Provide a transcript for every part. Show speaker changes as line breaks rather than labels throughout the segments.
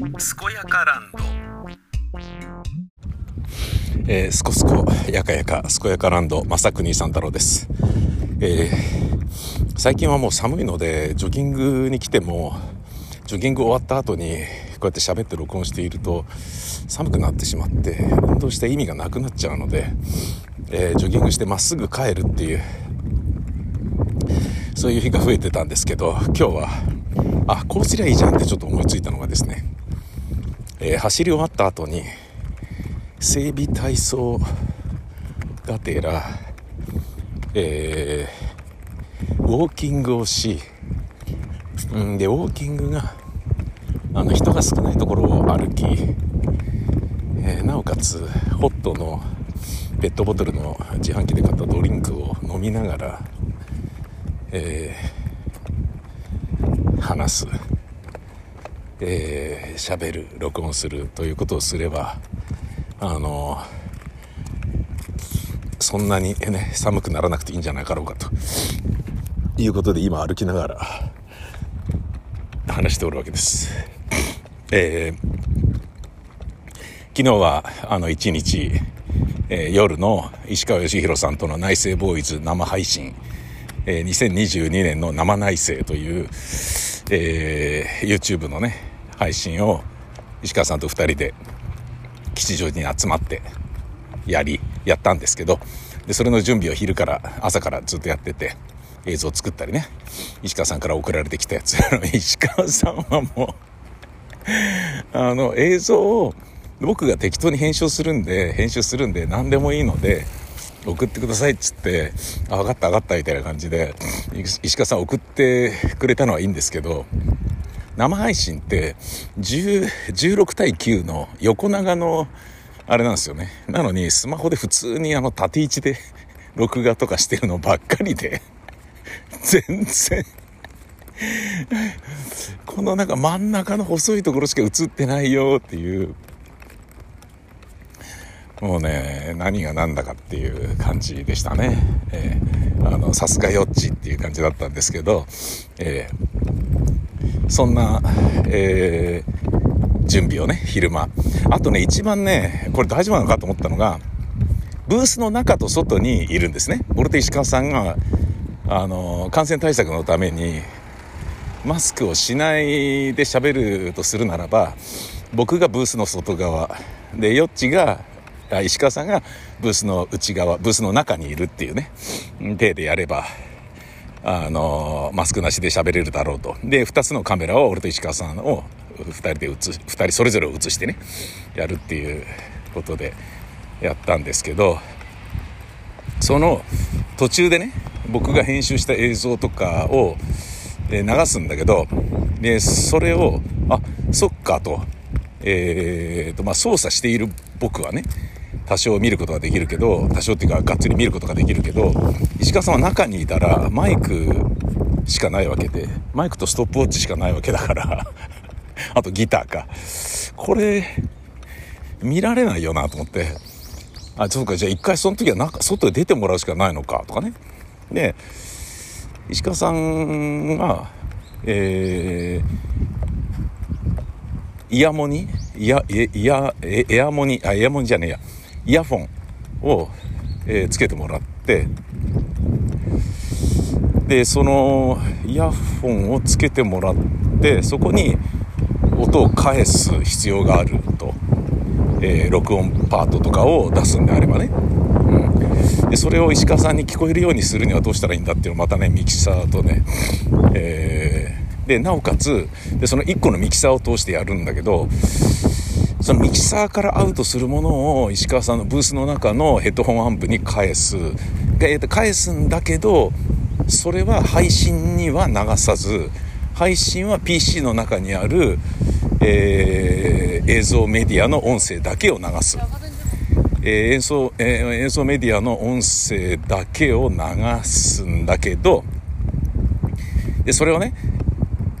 健やかランド。
えー、すこすこやかやか健やかランド正国三太郎です、えー、最近はもう寒いのでジョギングに来てもジョギング終わった後にこうやって喋って録音していると寒くなってしまって運動した意味がなくなっちゃうので、えー、ジョギングしてまっすぐ帰るっていうそういう日が増えてたんですけど今日はあこうすりゃいいじゃんってちょっと思いついたのがですね、えー、走り終わった後に整備体操がてら、えー、ウォーキングをし、うん、でウォーキングがあの人が少ないところを歩き、えー、なおかつホットのペットボトルの自販機で買ったドリンクを飲みながら、えー、話す、えー、喋る録音するということをすればあのそんなにね寒くならなくていいんじゃないかろうかということで今歩きながら話しておるわけです。えー、昨日はあの一日、えー、夜の石川義弘さんとの内政ボーイズ生配信、えー、2022年の生内政という、えー、YouTube のね配信を石川さんと2人で吉祥寺に集まってやりやったんですけどでそれの準備を昼から朝からずっとやってて映像を作ったりね。石川さんから送られてきたやつ。石川さんはもう あの映像を僕が適当に編集するんで編集するんで何でもいいので送ってくださいっつって「あ分かった分かった」みたいな感じで石川さん送ってくれたのはいいんですけど生配信って16対9の横長のあれなんですよね。なのにスマホで普通にあの縦位置で録画とかしてるのばっかりで全然このなんか真ん中の細いところしか映ってないよっていうもうね何が何だかっていう感じでしたね。えー、あのさすがよっちっていう感じだったんですけど、えーそんな、えー、準備をね、昼間。あとね、一番ね、これ大丈夫なのかと思ったのが、ブースの中と外にいるんですね。俺と石川さんが、あの、感染対策のために、マスクをしないで喋るとするならば、僕がブースの外側、で、よっちが、石川さんがブースの内側、ブースの中にいるっていうね、手でやれば、あのマスクなしで喋れるだろうと。で2つのカメラを俺と石川さんを2人で映2人それぞれを映してねやるっていうことでやったんですけどその途中でね僕が編集した映像とかを流すんだけどでそれをあそっかと,、えーとまあ、操作している僕はね多少見ることができるけど多少っていうかがっつり見ることができるけど石川さんは中にいたらマイクしかないわけでマイクとストップウォッチしかないわけだから あとギターか。これ見られないよなと思って。あそうかじゃあ一回その時はなんか外へ出てもらうしかないのかとかね。で石川さんがえー、イヤモニ？イヤイヤエアモニ？あエアモニじゃねえや。イヤフォンを、え、つけてもらってでそのイヤフォンをつけてもらってそこに音を返す必要があると、えー、録音パートとかを出すんであればね、うん、でそれを石川さんに聞こえるようにするにはどうしたらいいんだっていうのをまたねミキサーとね、えー、でなおかつでその1個のミキサーを通してやるんだけどそのミキサーからアウトするものを石川さんのブースの中のヘッドホンアンプに返す。で、返すんだけど、それは配信には流さず、配信は PC の中にある、えー、映像メディアの音声だけを流す。えー、演奏、えー、演奏メディアの音声だけを流すんだけど、で、それをね、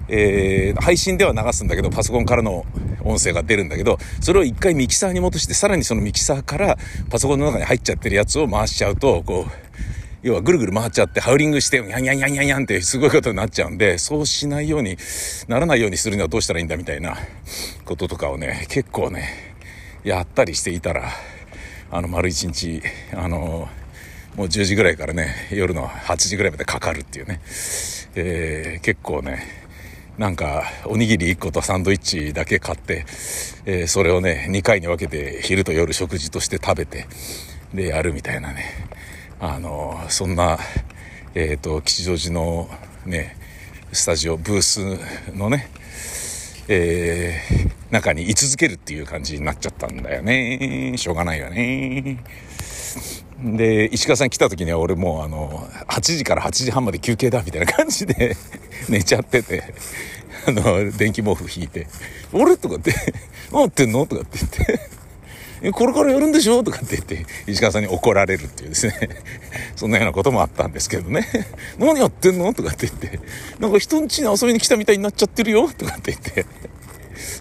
えー、配信では流すんだけど、パソコンからの音声が出るんだけど、それを一回ミキサーに戻して、さらにそのミキサーからパソコンの中に入っちゃってるやつを回しちゃうと、こう、要はぐるぐる回っちゃってハウリングしてヤンヤンヤンヤンヤンってすごいことになっちゃうんでそうしないようにならないようにするにはどうしたらいいんだみたいなこととかをね結構ねやったりしていたらあの丸一日あのもう10時ぐらいからね夜の8時ぐらいまでかかるっていうね、えー、結構ねなんかおにぎり1個とサンドイッチだけ買って、えー、それをね2回に分けて昼と夜食事として食べてでやるみたいなね。あのそんな、えーと、吉祥寺のねスタジオブースのね、えー、中に居続けるっていう感じになっちゃったんだよね。しょうがないよね。で石川さん来た時には俺もうあの8時から8時半まで休憩だみたいな感じで 寝ちゃっててあの電気毛布引いて「俺?」とかって「何やってんの?」とかって言ってえ、これからやるんでしょとかって言って、石川さんに怒られるっていうですね。そんなようなこともあったんですけどね。何やってんのとかって言って、なんか人ん家に遊びに来たみたいになっちゃってるよとかって言って。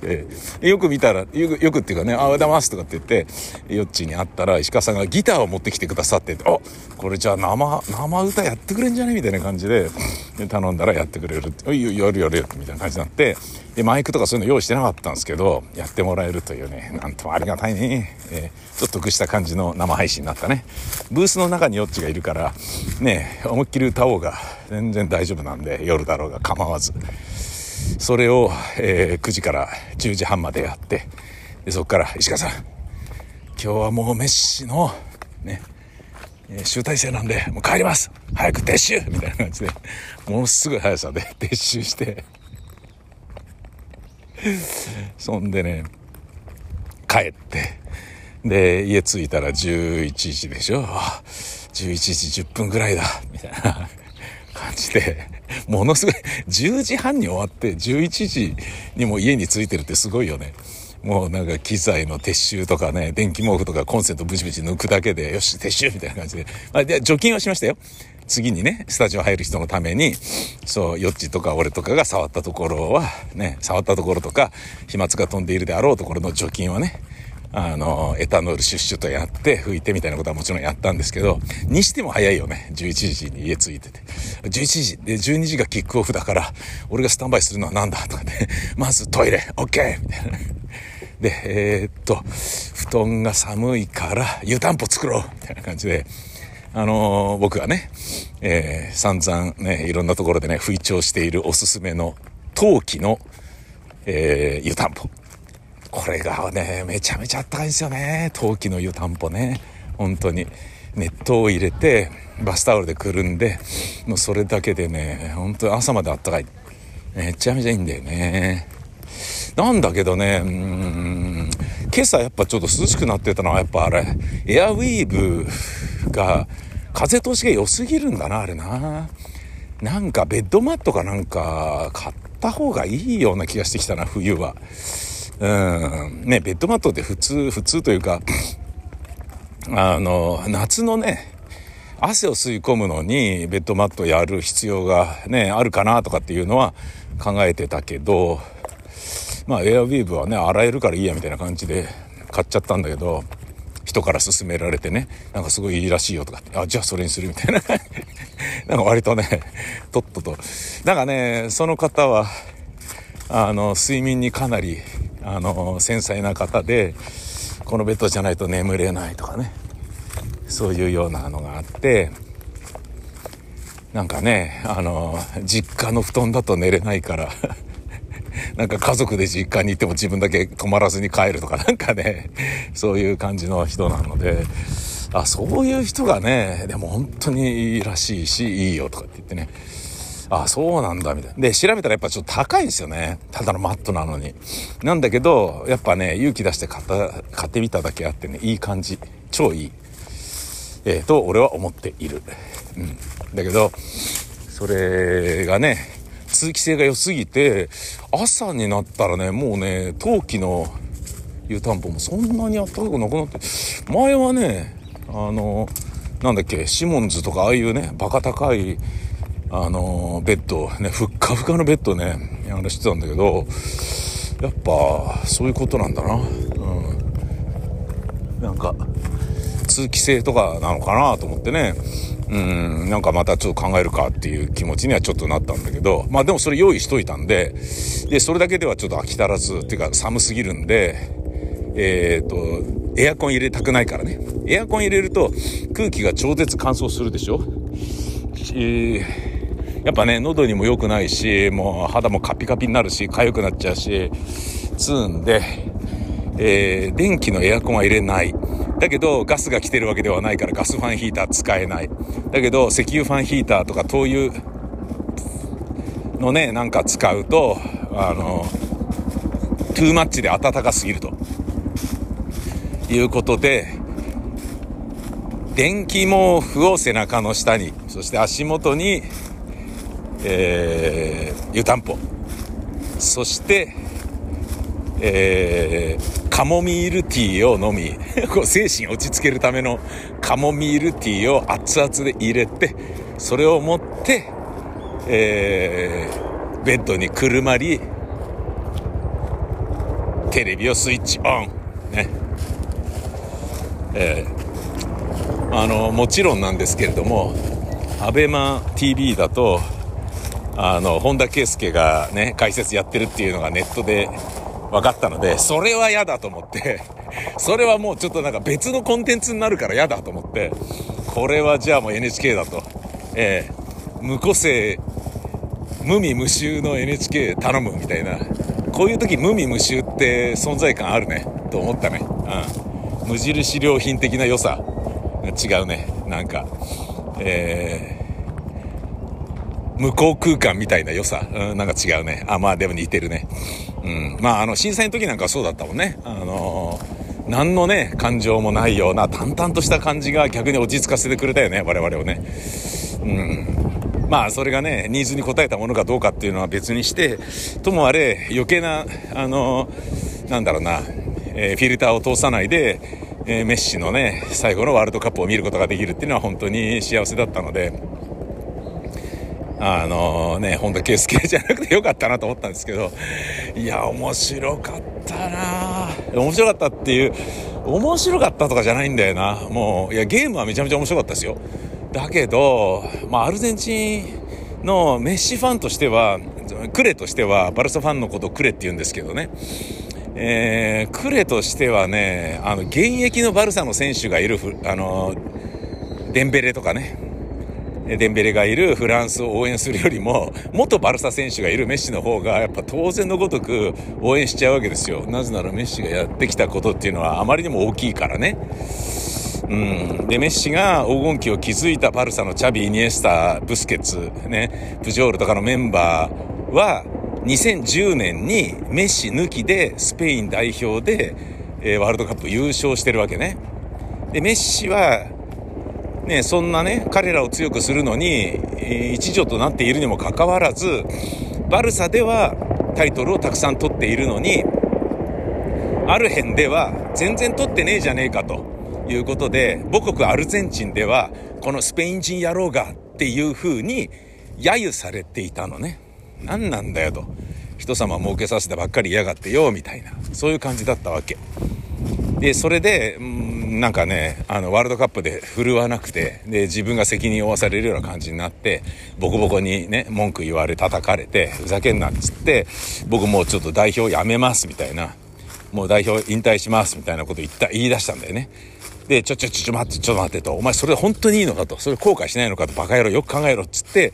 えー、よく見たらよく、よくっていうかね、あ、おはようございますとかって言って、ヨッチに会ったら、石川さんがギターを持ってきてくださって、あ、これじゃあ生、生歌やってくれんじゃねみたいな感じで、で頼んだらやってくれるって、いやるやるやるみたいな感じになって、で、マイクとかそういうの用意してなかったんですけど、やってもらえるというね、なんともありがたいね、えー、ちょっと得した感じの生配信になったね。ブースの中にヨッチがいるから、ね、思いっきり歌おうが、全然大丈夫なんで、夜だろうが構わず。それを、えー、9時から10時半までやってでそこから石川さん今日はもうメッシのね集大成なんでもう帰ります。早く撤収！みたいな感じでものすごい速さで 撤収して。そんでね帰って。で家着いたら11時でしょ？11時10分ぐらいだ。みたいな感じで、ものすごい、10時半に終わって11時にも家に着いてるってすごいよね。もうなんか機材の撤収とかね、電気毛布とかコンセントブチブチ抜くだけで、よし、撤収みたいな感じで。まあ、で、除菌はしましたよ。次にね、スタジオ入る人のために、そう、ヨッチとか俺とかが触ったところは、ね、触ったところとか、飛沫が飛んでいるであろうところの除菌はね、あの、エタノールシュッシュとやって、拭いてみたいなことはもちろんやったんですけど、にしても早いよね。11時に家着いてて。11時で12時がキックオフだから、俺がスタンバイするのは何だとかね。まずトイレ、オッケーみたいな。で、えー、っと、布団が寒いから湯たんぽ作ろうみたいな感じで、あのー、僕がね、えー、散々ね、いろんなところでね、吹聴しているおすすめの陶器の、えー、湯たんぽ。これがね、めちゃめちゃあったかいんですよね。陶器の湯たんぽね。本当に。熱湯を入れて、バスタオルでくるんで、もうそれだけでね、本当に朝まであったかい。めちゃめちゃいいんだよね。なんだけどね、うん、今朝やっぱちょっと涼しくなってたのはやっぱあれ、エアウィーブが風通しが良すぎるんだな、あれな。なんかベッドマットかなんか買った方がいいような気がしてきたな、冬は。うん、ね、ベッドマットって普通、普通というか、あの、夏のね、汗を吸い込むのにベッドマットやる必要がね、あるかなとかっていうのは考えてたけど、まあエアウィーヴはね、洗えるからいいやみたいな感じで買っちゃったんだけど、人から勧められてね、なんかすごいいいらしいよとかって、あ、じゃあそれにするみたいな。なんか割とね、とっとと。なんかね、その方は、あの、睡眠にかなりあの繊細な方でこのベッドじゃないと眠れないとかね。そういうようなのがあってなんかねあの実家の布団だと寝れないから なんか家族で実家に行っても自分だけ泊まらずに帰るとかなんかねそういう感じの人なのであそういう人がねでも本当にいいらしいしいいよとかって言ってね。あ、そうなんだ、みたいな。で、調べたらやっぱちょっと高いんですよね。ただのマットなのに。なんだけど、やっぱね、勇気出して買った、買ってみただけあってね、いい感じ。超いい。えー、と、俺は思っている。うん。だけど、それがね、通気性が良すぎて、朝になったらね、もうね、陶器の湯たんぽもそんなにあったかくなくなって、前はね、あの、なんだっけ、シモンズとかああいうね、バカ高いあのベッドねふっかふかのベッドねあれしてたんだけどやっぱそういうことなんだな。うん。なんか通気性とかなのかなと思ってね。うん、なんかまたちょっと考えるかっていう気持ちにはちょっとなったんだけど、まあでもそれ用意しといたんで、で、それだけではちょっと飽き足らず、っていうか寒すぎるんで、えっ、と、エアコン入れたくないからね。エアコン入れると空気が超絶乾燥するでしょ？えー、やっぱね、喉にも良くないし、もう肌もカピカピになるし、痒くなっちゃうし、つうんで、えー、電気のエアコンは入れない。だけど、ガスが来てるわけではないからガスファンヒーター使えない。だけど、石油ファンヒーターとか灯油のね、なんか使うと、あの、トゥーマッチで暖かすぎると。いうことで、電気毛布を背中の下に、そして足元に、えー、湯たんぽ。そして、えー、カモミールティーを飲み、こう精神を落ち着けるためのカモミールティーを熱々で入れて、それを持って、えー、ベッドにくるまり、テレビをスイッチオン。ね。えー、あの、もちろんなんですけれども、アベマ TV だと、あの、本田圭佑がね、解説やってるっていうのがネットで分かったので、それは嫌だと思って、それはもうちょっとなんか別のコンテンツになるから嫌だと思って、これはじゃあもう NHK だと。えー、無個性、無味無臭の NHK 頼むみたいな。こういう時無味無臭って存在感あるね、と思ったね。うん。無印良品的な良さ。違うね。なんか、えー、向こう空間みたいな良さ、うん、なんか違うね。あ、まあでも似てるね。うん。まああの、震災の時なんかそうだったもんね。あのー、何のね、感情もないような淡々とした感じが逆に落ち着かせてくれたよね、我々をね。うん。まあそれがね、ニーズに応えたものかどうかっていうのは別にして、ともあれ余計な、あのー、なんだろうな、えー、フィルターを通さないで、え、メッシのね、最後のワールドカップを見ることができるっていうのは本当に幸せだったので、あのね、本田圭佑じゃなくてよかったなと思ったんですけど、いや、面白かったな面白かったっていう、面白かったとかじゃないんだよな。もう、いや、ゲームはめちゃめちゃ面白かったですよ。だけど、まあ、アルゼンチンのメッシファンとしては、クレとしては、バルサファンのことをクレって言うんですけどね。えー、クレとしてはね、あの、現役のバルサの選手がいる、あの、デンベレとかね、デンベレがいるフランスを応援するよりも、元バルサ選手がいるメッシの方が、やっぱ当然のごとく応援しちゃうわけですよ。なぜならメッシがやってきたことっていうのはあまりにも大きいからね。うん。で、メッシが黄金期を築いたバルサのチャビ、イニエスタ、ブスケツ、ね、プジョールとかのメンバーは、2010年にメッシ抜きでスペイン代表で、えー、ワールドカップ優勝してるわけね。で、メッシはね、そんなね、彼らを強くするのに、えー、一助となっているにもかかわらず、バルサではタイトルをたくさん取っているのに、ある辺では全然取ってねえじゃねえかということで、母国アルゼンチンでは、このスペイン人野郎がっていう風に揶揄されていたのね。何なんだよと。人様儲けさせたばっかり嫌がってよ、みたいな。そういう感じだったわけ。で、それで、なんかね、あの、ワールドカップで振るわなくて、で、自分が責任を負わされるような感じになって、ボコボコにね、文句言われ、叩かれて、ふざけんなっつって、僕もうちょっと代表辞めますみたいな、もう代表引退しますみたいなこと言った、言い出したんだよね。で、ちょちょちょちょ待って、ちょっと待ってと、お前それ本当にいいのかと、それ後悔しないのかと、バカ野郎よく考えろっつって、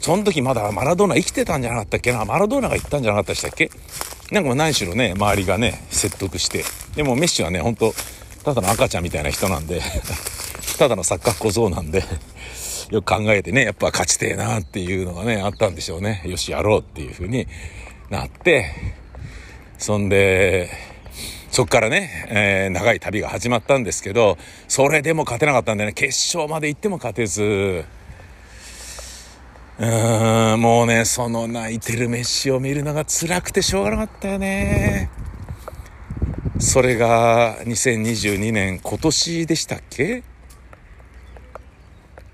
その時まだマラドーナ生きてたんじゃなかったっけな、マラドーナが言ったんじゃなかったでしたっけ？なんか何しろね、周りがね、説得して。でもメッシはね、本当ただの赤ちゃんみたいな人なんで ただの錯覚小僧なんでよく考えてね、やっぱ勝ちてえなっていうのがね、あったんでしょうね。よし、やろうっていう風になって、そんで、そっからね、えー、長い旅が始まったんですけど、それでも勝てなかったんでね、決勝まで行っても勝てず、うーん、もうね、その泣いてるメッシを見るのが辛くてしょうがなかったよね。それが2022年今年でしたっけ？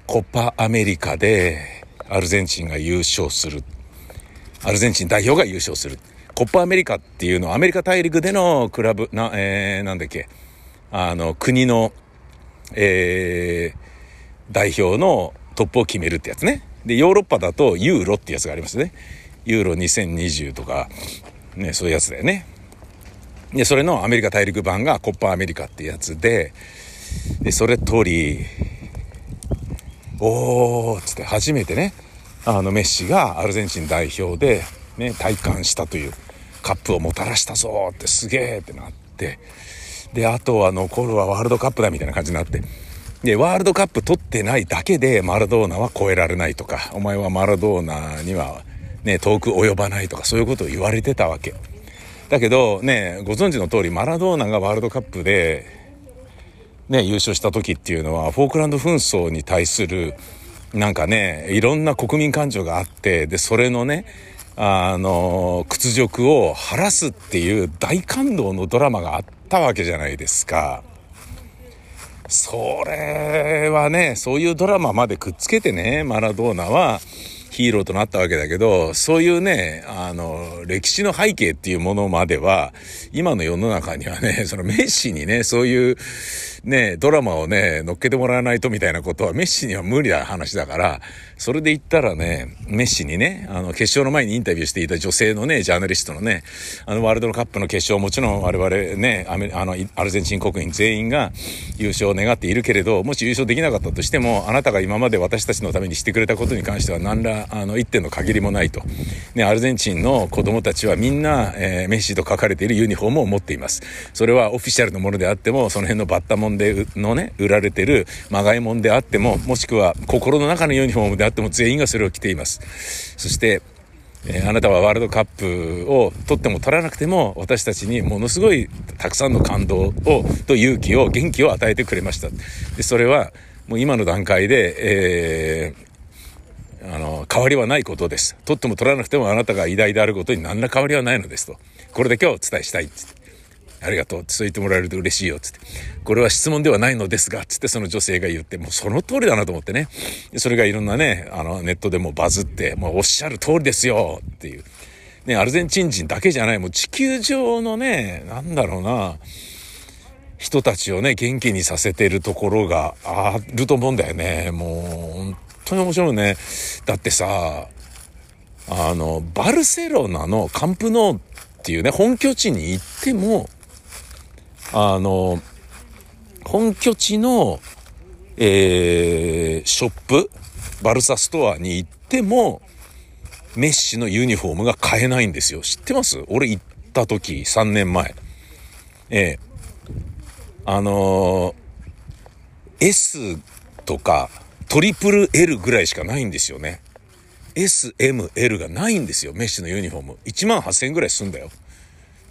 コパアメリカでアルゼンチンが優勝する。アルゼンチン代表が優勝する。コパアメリカっていうのはアメリカ大陸でのクラブ、な、えー、なんだっけ、あの、国の、えー、代表のトップを決めるってやつね。で、ヨーロッパだとユーロってやつがありますね。ユーロ2020とか、ね、そういうやつだよね。で、それのアメリカ大陸版がコッパーアメリカってやつで、で、それ通り、おーっつって初めてね、あのメッシがアルゼンチン代表で、ね、体感したというカップをもたらしたぞってすげえってなって、で、あとは残るはワールドカップだみたいな感じになって、で、ワールドカップ取ってないだけでマラドーナは超えられないとか、お前はマラドーナにはね、遠く及ばないとかそういうことを言われてたわけ。だけどね、ご存知の通りマラドーナがワールドカップでね、優勝した時っていうのはフォークランド紛争に対するなんかね、いろんな国民感情があって、で、それのね、あの、屈辱を晴らすっていう大感動のドラマがあったわけじゃないですか。それはね、そういうドラマまでくっつけてね、マラドーナは、ヒーローとなったわけだけど、そういうね、あの、歴史の背景っていうものまでは、今の世の中にはね、そのメッシにね、そういう、ね、ドラマをね、乗っけてもらわないとみたいなことはメッシには無理な話だから、それで言ったらね、メッシにね、あの、決勝の前にインタビューしていた女性のね、ジャーナリストのね、あの、ワールドカップの決勝、もちろん我々ね、アメあの、アルゼンチン国民全員が優勝を願っているけれど、もし優勝できなかったとしても、あなたが今まで私たちのためにしてくれたことに関しては何ら、あの、一点の限りもないと。ね、アルゼンチンの子供たちはみんな、えー、メッシと書かれているユニフォームを持っています。それはオフィシャルのものであっても、その辺のバッタモンでのね、売られてるまがいもんであっても、もしくは心の中のユニフォームであっても全員がそれを着ています。そして、え、あなたはワールドカップを取っても取らなくても私たちにものすごいたくさんの感動をと勇気を元気を与えてくれました。でそれはもう今の段階で、えー、あの変わりはないことです。取っても取らなくてもあなたが偉大であることに何ら変わりはないのですと。これだけをお伝えしたい。ありがとうってそう言ってもらえると嬉しいよ、つって。これは質問ではないのですが、つってその女性が言って、もうその通りだなと思ってね。それがいろんなね、あの、ネットでもバズって、もうおっしゃる通りですよっていう。ね、アルゼンチン人だけじゃない、もう地球上のね、なんだろうな、人たちをね、元気にさせてるところがあると思うんだよね。もう、本当に面白いね。だってさ、あの、バルセロナのカンプノーっていうね、本拠地に行っても、あの、本拠地の、えー、ショップ、バルサストアに行っても、メッシのユニフォームが買えないんですよ。知ってます？俺行った時、3年前。ええー、あのー、S とか、トリプル L ぐらいしかないんですよね。S、M、L がないんですよ。メッシのユニフォーム。1万8000円ぐらいすんだよ。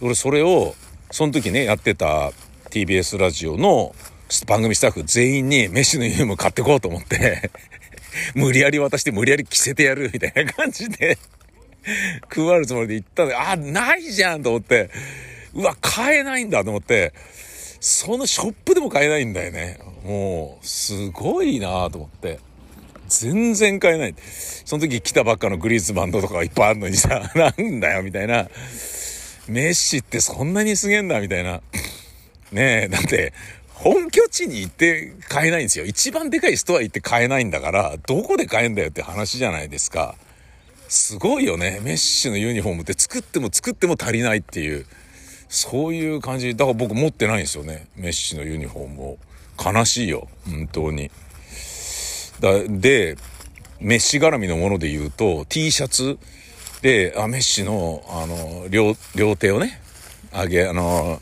俺それを、その時ね、やってた TBS ラジオの番組スタッフ全員にメッシのユニフォーム買ってこうと思って 無理やり渡して無理やり着せてやるみたいな感じで配るつもりで行ったんで、あ、ないじゃんと思って、うわ、買えないんだと思って、そのショップでも買えないんだよね。もう、すごいなと思って。全然買えない。その時来たばっかのグリーズバンドとかいっぱいあるのにさ、なんだよ、みたいな。メッシってそんなにすげえんだみたいな。ねえ、だって、本拠地に行って買えないんですよ。一番でかいストア行って買えないんだから、どこで買えんだよって話じゃないですか。すごいよね。メッシのユニフォームって作っても作っても足りないっていう、そういう感じ。だから僕持ってないんですよね。メッシのユニフォームを。悲しいよ。本当に。だで、メッシ絡みのもので言うと、T シャツ、で、あ、メッシの、あの、両、両手をね、上げ、あの、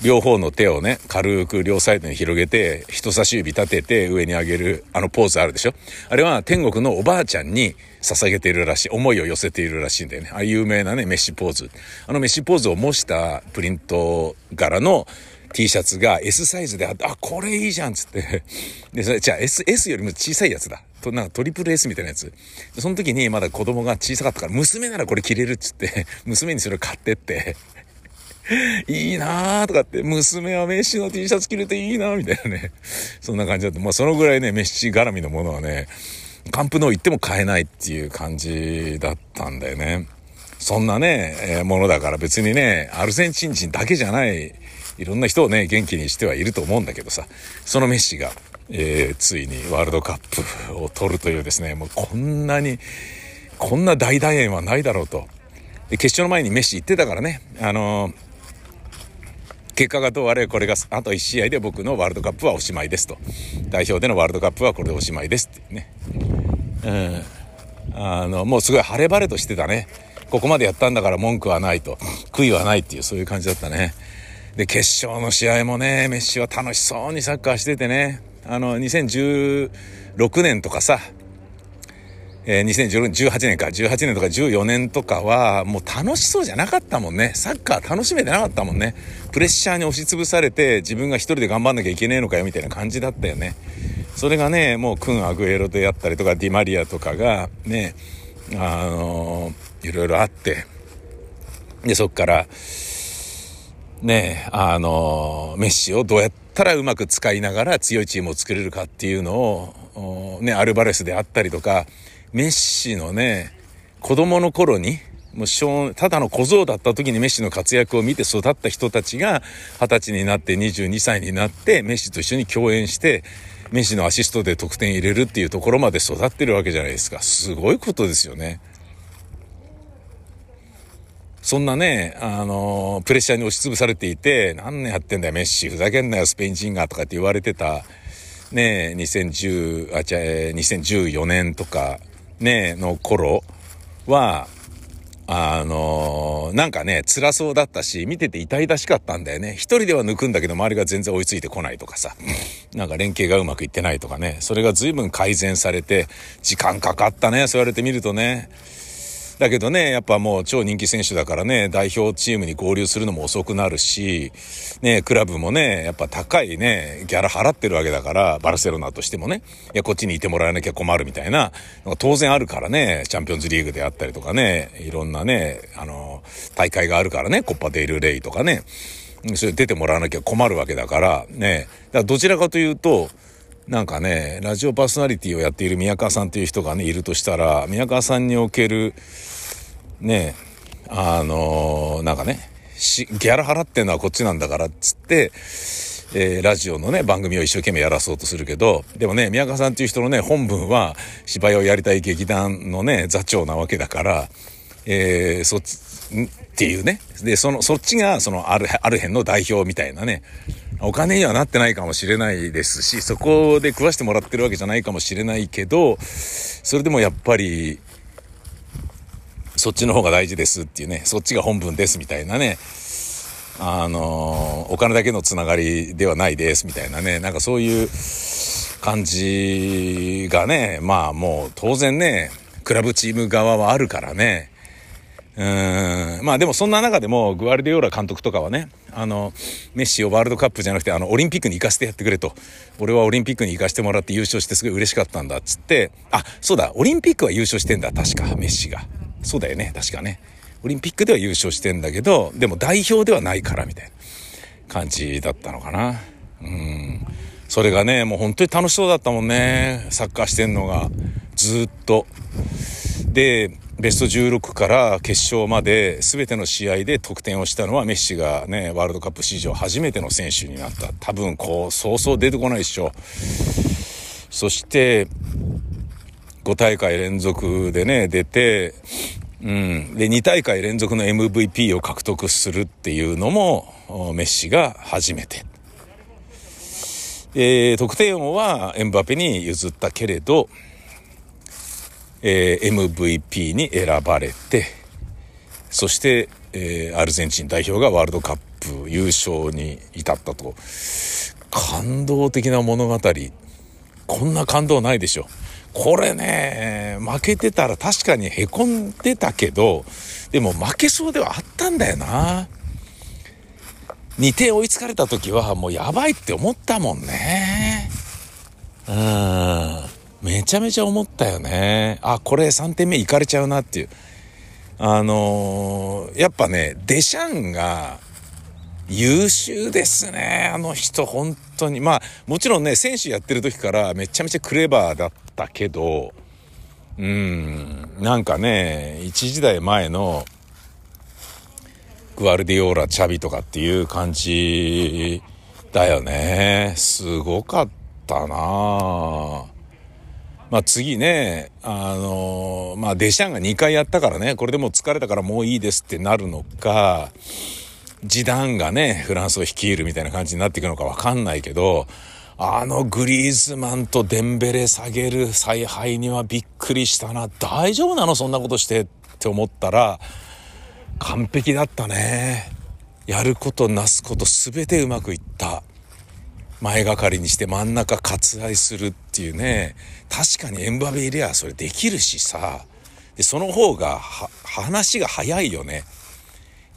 両方の手をね、軽く両サイドに広げて、人差し指立てて上に上げる、あのポーズあるでしょ？あれは天国のおばあちゃんに捧げているらしい、思いを寄せているらしいんだよね。あ有名なね、メッシポーズ。あのメッシポーズを模したプリント柄の T シャツが S サイズであって、あ、これいいじゃんつって。で、それ、じゃあ S、S よりも小さいやつだ。と、なんかトリプル S みたいなやつ。その時にまだ子供が小さかったから、娘ならこれ着れるっつって、娘にそれを買ってって、いいなーとかって、娘はメッシの T シャツ着れていいなーみたいなね。そんな感じだった。まあそのぐらいね、メッシ絡みのものはね、カンプノー行っても買えないっていう感じだったんだよね。そんなね、えー、ものだから別にね、アルゼンチン人だけじゃない、いろんな人をね、元気にしてはいると思うんだけどさ、そのメッシが、えー、ついにワールドカップを取るというですね、もうこんなに、こんな大団円はないだろうと。で、決勝の前にメッシ言ってたからね、あのー、結果がどうあれこれがあと1試合で僕のワールドカップはおしまいですと。代表でのワールドカップはこれでおしまいですってね。うんあのもうすごい晴れ晴れとしてたね。ここまでやったんだから文句はないと。悔いはないっていうそういう感じだったね。で決勝の試合もねメッシは楽しそうにサッカーしててねあの2016年とかさえー、2018年か、18年とか14年とかは、もう楽しそうじゃなかったもんね。サッカー楽しめてなかったもんね。プレッシャーに押しつぶされて、自分が一人で頑張んなきゃいけねえのかよ、みたいな感じだったよね。それがね、もうクン・アグエロであったりとか、ディマリアとかが、ね、あのー、いろいろあって、で、そっから、ね、あの、メッシをどうやったらうまく使いながら強いチームを作れるかっていうのを、ね、アルバレスであったりとか、メッシのね、子供の頃に、もうただの小僧だった時にメッシの活躍を見て育った人たちが二十歳になって22歳になってメッシと一緒に共演してメッシのアシストで得点入れるっていうところまで育ってるわけじゃないですか。すごいことですよね。そんなね、あの、プレッシャーに押しつぶされていて、何年やってんだよ、メッシ、ふざけんなよ、スペイン人が、とかって言われてた、ね、2010、あ、じゃ、2014年とか、ね、の頃は、あのー、なんかね、辛そうだったし、見てて痛々しかったんだよね。一人では抜くんだけど、周りが全然追いついてこないとかさ。なんか連携がうまくいってないとかね。それが随分改善されて、時間かかったね、そう言われてみるとね。だけどね、やっぱもう超人気選手だからね、代表チームに合流するのも遅くなるし、ね、クラブもね、やっぱ高いね、ギャラ払ってるわけだから、バルセロナとしてもね、いや、こっちにいてもらわなきゃ困るみたいな、当然あるからね、チャンピオンズリーグであったりとかね、いろんなね、あの、大会があるからね、コッパデイルレイとかね、それ出てもらわなきゃ困るわけだから、ね、だからどちらかというと、なんかね、ラジオパーソナリティをやっている宮川さんという人がね、いるとしたら、宮川さんにおける、ね、あのー、なんかね、ギャラ払ってんのはこっちなんだからっつって、えー、ラジオのね、番組を一生懸命やらそうとするけど、でもね、宮川さんっていう人のね、本文は芝居をやりたい劇団のね、座長なわけだから、えー、そっち、っていうね。で、その、そっちが、その、ある、ある辺の代表みたいなね、お金にはなってないかもしれないですし、そこで食わしてもらってるわけじゃないかもしれないけど、それでもやっぱり、そっちの方が大事ですっていうね、そっちが本文ですみたいなね、あの、お金だけのつながりではないですみたいなね、なんかそういう感じがね、まあもう当然ね、クラブチーム側はあるからね、うん。まあでもそんな中でも、グアルディオーラ監督とかはね、あの、メッシをワールドカップじゃなくて、あの、オリンピックに行かせてやってくれと。俺はオリンピックに行かせてもらって優勝してすごい嬉しかったんだっつって、あ、そうだ、オリンピックは優勝してんだ、確か、メッシが。そうだよね、確かね。オリンピックでは優勝してんだけど、でも代表ではないから、みたいな感じだったのかな。うん。それがね、もう本当に楽しそうだったもんね。サッカーしてんのが、ずっと。で、ベスト16から決勝まで全ての試合で得点をしたのはメッシがね、ワールドカップ史上初めての選手になった。多分こう、そうそう出てこないでしょ。そして、5大会連続でね、出て、うん。で、2大会連続の MVP を獲得するっていうのも、メッシが初めて。えー、得点王はエンバペに譲ったけれど、えー、MVP に選ばれて、そして、えー、アルゼンチン代表がワールドカップ優勝に至ったと。感動的な物語。こんな感動ないでしょ。これね、負けてたら確かに凹んでたけど、でも負けそうではあったんだよな。2点追いつかれた時はもうやばいって思ったもんね。うん。めちゃめちゃ思ったよね。あ、これ3点目いかれちゃうなっていう。あのー、やっぱね、デシャンが優秀ですね。あの人、本当に。まあ、もちろんね、選手やってる時からめちゃめちゃクレバーだったけど、うん、なんかね、一時代前のグアルディオーラ、チャビとかっていう感じだよね。すごかっったなまあ次ね、あのまあデシャンが2回やったからね、これでもう疲れたからもういいですってなるのか、ジダンがね、フランスを率いるみたいな感じになっていくのかわかんないけど、あのグリーズマンとデンベレ下げる采配にはびっくりしたな。大丈夫なの？そんなことしてって思ったら、完璧だったね。やることなすこと全てうまくいった。前がかりにして真ん中割愛するっていうね。確かにエンバベいりゃそれできるしさ。で、その方が話が早いよね。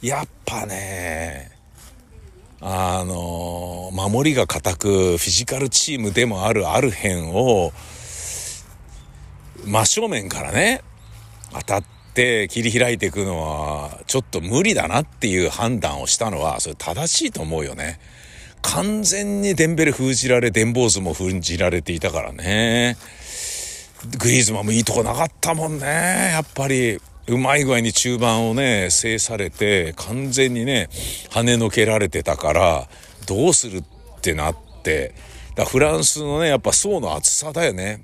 やっぱね、あの、守りが固くフィジカルチームでもあるアルヘンを真正面からね、当たって切り開いていくのはちょっと無理だなっていう判断をしたのはそれ正しいと思うよね。完全にデンベル封じられ、デンボーズも封じられていたからね。グリーズマンもいいとこなかったもんね。やっぱり、うまい具合に中盤をね、制されて、完全にね、跳ねのけられてたから、どうするってなって、だフランスのね、やっぱ層の厚さだよね。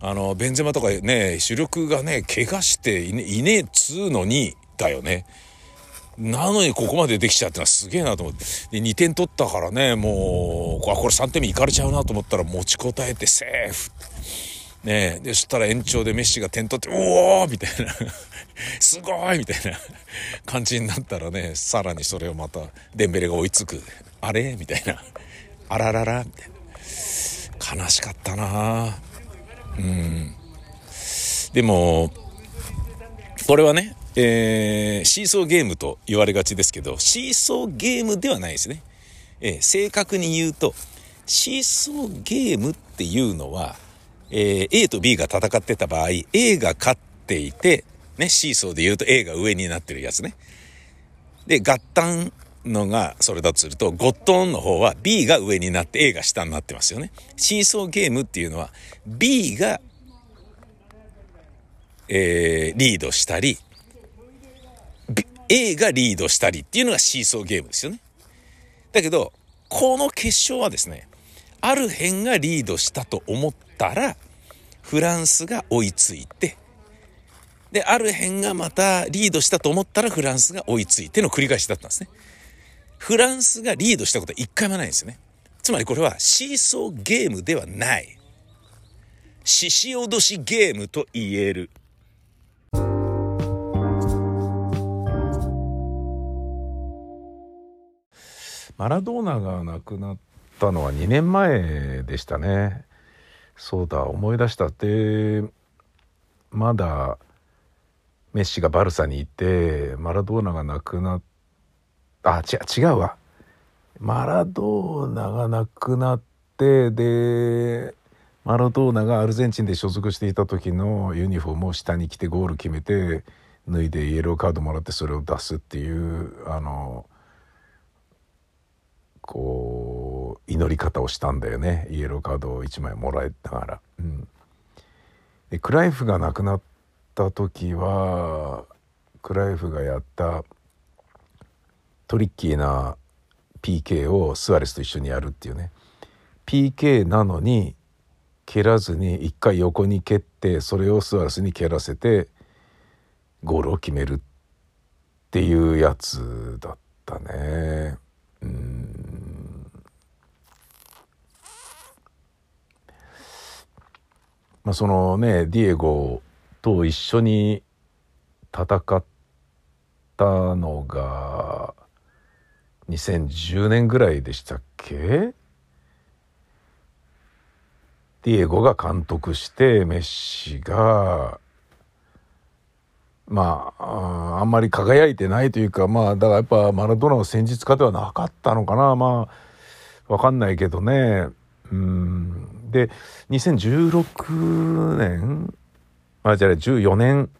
あの、ベンゼマとかね、主力がね、怪我していねいねえっつうのに、だよね。なのにここまでできちゃうってのはすげえなと思って。で、2点取ったからね、もう、これ3点目いかれちゃうなと思ったら持ちこたえてセーフ。ねえ、で、そしたら延長でメッシが点取って、おおみたいな。すごいみたいな感じになったらね、さらにそれをまたデンベレが追いつく。あれ？みたいな。あらららみたいな。悲しかったなうんでもこれはね、えー、シーソーゲームと言われがちですけどシーソーゲームではないですね、えー、正確に言うとシーソーゲームっていうのは、えー、A と B が戦ってた場合 A が勝っていて、ね、シーソーで言うと A が上になってるやつねで合体のがそれだとすると、ゴットンの方は B が上になって A が下になってますよね。シーソーゲームっていうのは B が、えー、リードしたり、A がリードしたりっていうのがシーソーゲームですよね。だけど、この決勝はですね、ある辺がリードしたと思ったら、フランスが追いついて、で、ある辺がまたリードしたと思ったらフランスが追いついての繰り返しだったんですね。フランスがリードしたことは一回もないんですよね。つまりこれはシーソーゲームではない。獅子落としゲームと言える。マラドーナが亡くなったのは2年前でしたね。そうだ、思い出したって、まだメッシがバルサにいて、マラドーナが亡くなっあ、違う、違うわ。マラドーナが亡くなって、で、マラドーナがアルゼンチンで所属していた時のユニフォームを下に着てゴール決めて、脱いでイエローカードもらってそれを出すっていう、あの、こう、祈り方をしたんだよね。イエローカードを1枚もらえたから。うん。で、クライフが亡くなった時は、クライフがやったトリッキーな PK をスアレスと一緒にやるっていうね PK なのに蹴らずに一回横に蹴ってそれをスアレスに蹴らせてゴールを決めるっていうやつだったね。うんまあ、そのねディエゴと一緒に戦ったのが2010年ぐらいでしたっけ？ディエゴが監督してメッシがまああんまり輝いてないというかまあだからやっぱマラドーナの戦術家ではなかったのかな。まあわかんないけどね。うん。で2016年あじゃあ14年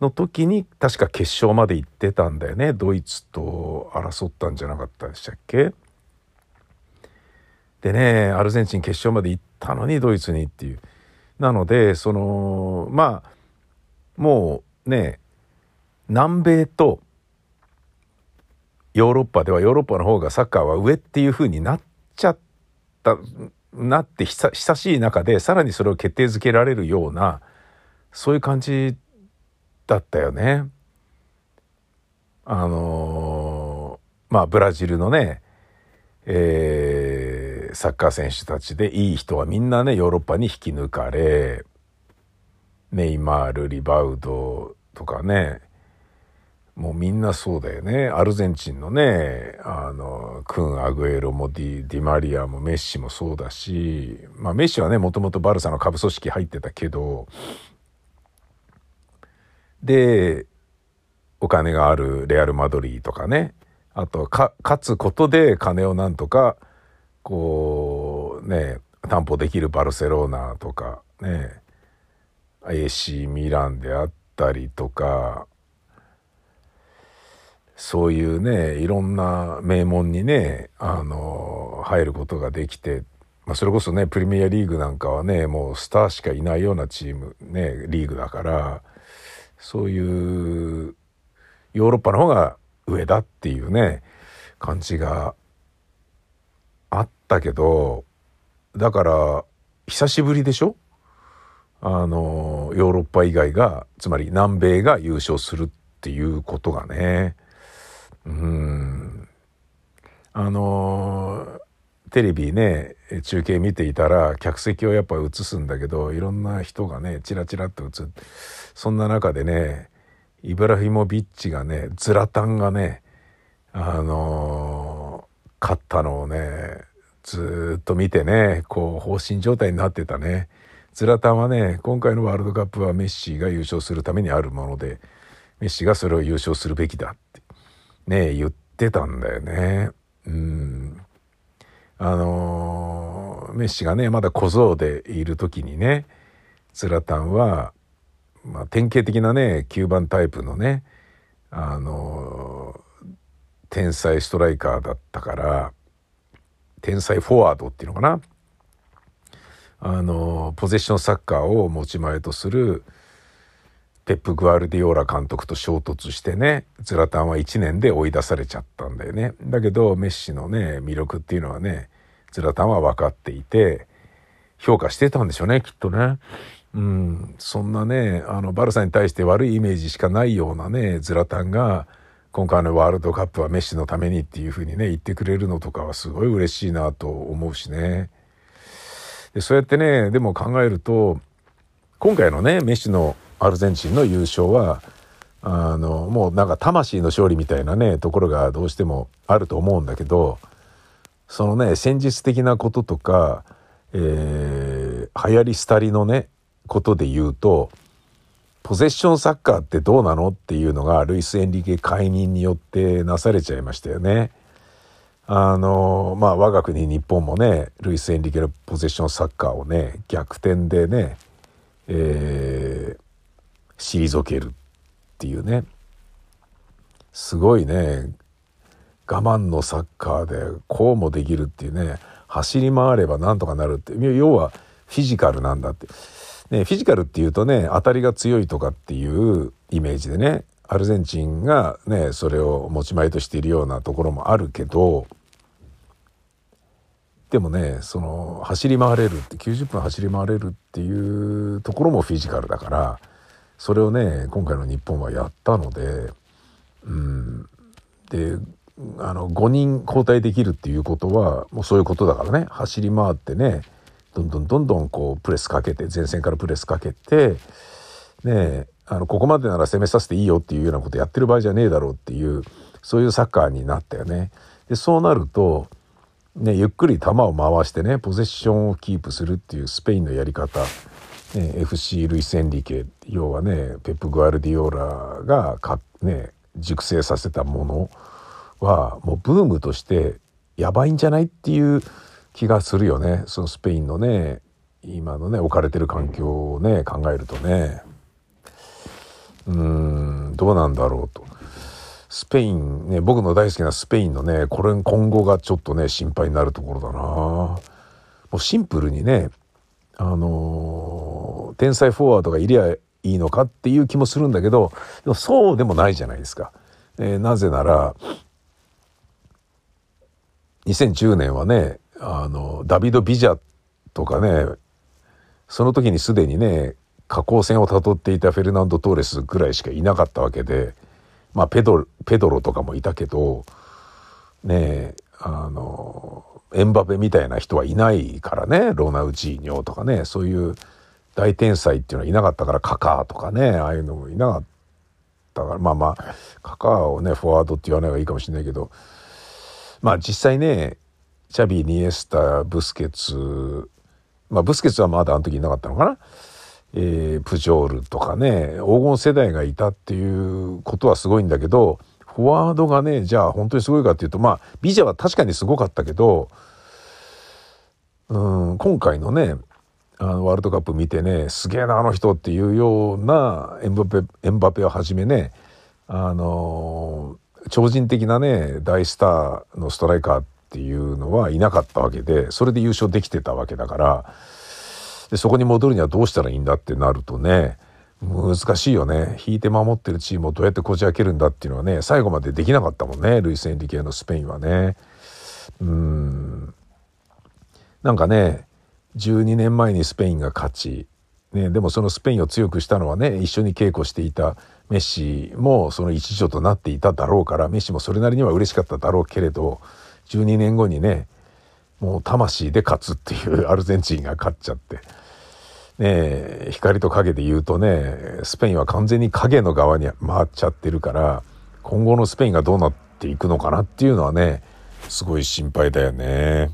の時に確か決勝まで行ってたんだよね。ドイツと争ったんじゃなかったでしたっけ？でねアルゼンチン決勝まで行ったのにドイツにっていう。なのでそのまあもうね南米とヨーロッパではヨーロッパの方がサッカーは上っていう風になっちゃった。なって久しい中でさらにそれを決定づけられるようなそういう感じだったよね。あのー、まあブラジルのね、えー、サッカー選手たちでいい人はみんなねヨーロッパに引き抜かれネイマールリバウドとかねもうみんなそうだよね。アルゼンチンのね、あの、クン・アグエロもディディマリアもメッシもそうだし、まあメッシはね、もともとバルサの下部組織入ってたけど、で、お金があるレアル・マドリーとかね、あとか、勝つことで金をなんとか、こう、ね、担保できるバルセロナとか、ね、AC ミランであったりとか、そういうねいろんな名門にねあの入ることができて、まあ、それこそねプレミアリーグなんかはねもうスターしかいないようなチームねリーグだからそういうヨーロッパの方が上だっていうね感じがあったけどだから久しぶりでしょ？あのヨーロッパ以外がつまり南米が優勝するっていうことがね。うんあのテレビね中継見ていたら客席をやっぱ映すんだけどいろんな人がねチラチラっと映ってそんな中でねイブラヒモビッチがねズラタンがねあの勝ったのをねずっと見てねこう放心状態になってたね。ズラタンはね今回のワールドカップはメッシが優勝するためにあるものでメッシがそれを優勝するべきだってね、言ってたんだよね。うん。あのー、メッシがね、まだ小僧でいる時にね、スラタンは、まあ、典型的なね、9番タイプのね、あのー、天才ストライカーだったから、天才フォワードっていうのかな。あの、ポゼッションサッカーを持ち前とする、ペップ・グアルディオーラ監督と衝突してね、ズラタンは1年で追い出されちゃったんだよね。だけど、メッシのね、魅力っていうのはね、ズラタンは分かっていて、評価してたんでしょうね、きっとね。うん、そんなね、あの、バルサに対して悪いイメージしかないようなね、ズラタンが、今回のワールドカップはメッシのためにっていうふうにね、言ってくれるのとかはすごい嬉しいなと思うしね。でそうやってね、でも考えると、今回のね、メッシのアルゼンチンの優勝はあのもうなんか魂の勝利みたいなねところがどうしてもあると思うんだけどそのね戦術的なこととか、えー、流行り廃りのねことで言うとポゼッションサッカーってどうなのっていうのがルイス・エンリケ解任によってなされちゃいましたよね。あのまあ我が国日本もねルイス・エンリケのポゼッションサッカーをね逆転でね、えー、退けるっていうね。すごいね。我慢のサッカーでこうもできるっていうね。走り回ればなんとかなるって。要はフィジカルなんだって、ね、フィジカルっていうとね当たりが強いとかっていうイメージでねアルゼンチンがねそれを持ち前としているようなところもあるけどでもねその走り回れるって90分走り回れるっていうところもフィジカルだからそれをね今回の日本はやったので、うん、であの5人交代できるっていうことはもうそういうことだからね走り回ってねどんどんどんどんこうプレスかけて前線からプレスかけてねあのここまでなら攻めさせていいよっていうようなことやってる場合じゃねえだろうっていうそういうサッカーになったよね。でそうなるとね、ゆっくり球を回してねポゼッションをキープするっていうスペインのやり方ね、FC ルイス・エンリケ要はねペップ・グアルディオーラがか、ね、熟成させたものはもうブームとしてやばいんじゃないっていう気がするよね。そのスペインのね今のね置かれてる環境をね考えるとね。うんどうなんだろうと。スペインね僕の大好きなスペインのねこれ今後がちょっとね心配になるところだな。もうシンプルにねあのー、天才フォワードがいりゃいいのかっていう気もするんだけどでもそうでもないじゃないですか。えー、なぜなら2010年はねあのダビド・ビジャとかねその時にすでにね下降線をたどっていたフェルナンド・トーレスぐらいしかいなかったわけでまあペドペドロとかもいたけどねえあのエンバペみたいな人はいないからねロナウジーニョとかねそういう大天才っていうのはいなかったからカカーとかねああいうのもいなかったからまあまあカカーをねフォワードって言わない方がいいかもしれないけどまあ実際ねチャビニエスタブスケツまあブスケツはまだあの時いなかったのかな、えー、プジョールとかね黄金世代がいたっていうことはすごいんだけどフォワードがねじゃあ本当にすごいかっていうとまあビジャは確かにすごかったけどうん今回のねあのワールドカップ見てねすげえなあの人っていうようなエンバペエンバペをはじめねあの超人的なね大スターのストライカーっていうのはいなかったわけでそれで優勝できてたわけだからでそこに戻るにはどうしたらいいんだってなるとね難しいよね引いて守ってるチームをどうやってこじ開けるんだっていうのはね最後までできなかったもんねルイス・エンリケのスペインはね。うんなんかね12年前にスペインが勝ち、ね、でもそのスペインを強くしたのはね一緒に稽古していたメッシもその一助となっていただろうからメッシもそれなりには嬉しかっただろうけれど12年後にねもう魂で勝つっていう アルゼンチンが勝っちゃって。ね光と影で言うとねスペインは完全に影の側に回っちゃってるから今後のスペインがどうなっていくのかなっていうのはねすごい心配だよね。